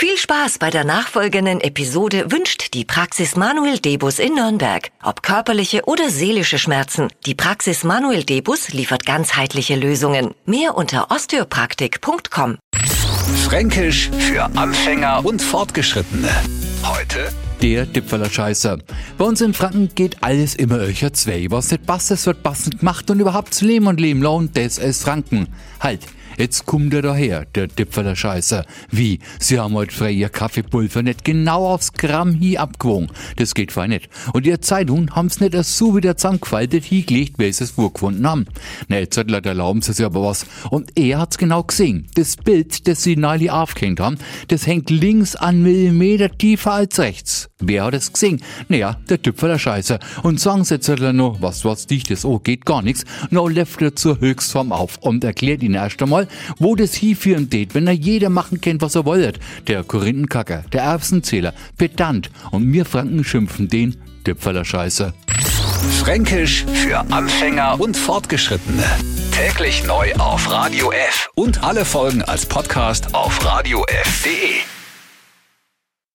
Viel Spaß bei der nachfolgenden Episode wünscht die Praxis Manuel Debus in Nürnberg. Ob körperliche oder seelische Schmerzen, die Praxis Manuel Debus liefert ganzheitliche Lösungen. Mehr unter osteopraktik.com. Fränkisch für Anfänger und Fortgeschrittene. Heute der Tippfeller Scheiße. Bei uns in Franken geht alles immer öcher zwei. Was nicht passt, es wird passend gemacht und überhaupt zu leben und leben lohnt, das ist Franken. Halt, Jetzt kommt er daher, der Dipfeler Scheiße. Wie? Sie haben heute frei ihr Kaffeepulver nicht genau aufs Gramm hier abgewogen. Das geht fein nicht. Und ihr Zeitung haben's nicht erst so wieder zusammengefaltet hingelegt, wie sie es vorgefunden haben. Na, jetzt hat erlauben sie sich aber was. Und er hat's genau gesehen. Das Bild, das sie neulich aufgehängt haben, das hängt links an Millimeter tiefer als rechts. Wer hat es gesehen? Naja, der Typ der Scheiße. Und sagen sie jetzt noch, was was dichtes, oh, geht gar nichts. No, läuft er zur Höchstform auf und erklärt ihn erst einmal, wo das hinführen tät, wenn er jeder machen kennt, was er wollt. Der Korinthenkacker, der Erbsenzähler, Pedant und wir Franken schimpfen den Dipfeler Scheiße. Fränkisch für Anfänger und Fortgeschrittene. Täglich neu auf Radio F und alle Folgen als Podcast auf radiof.de.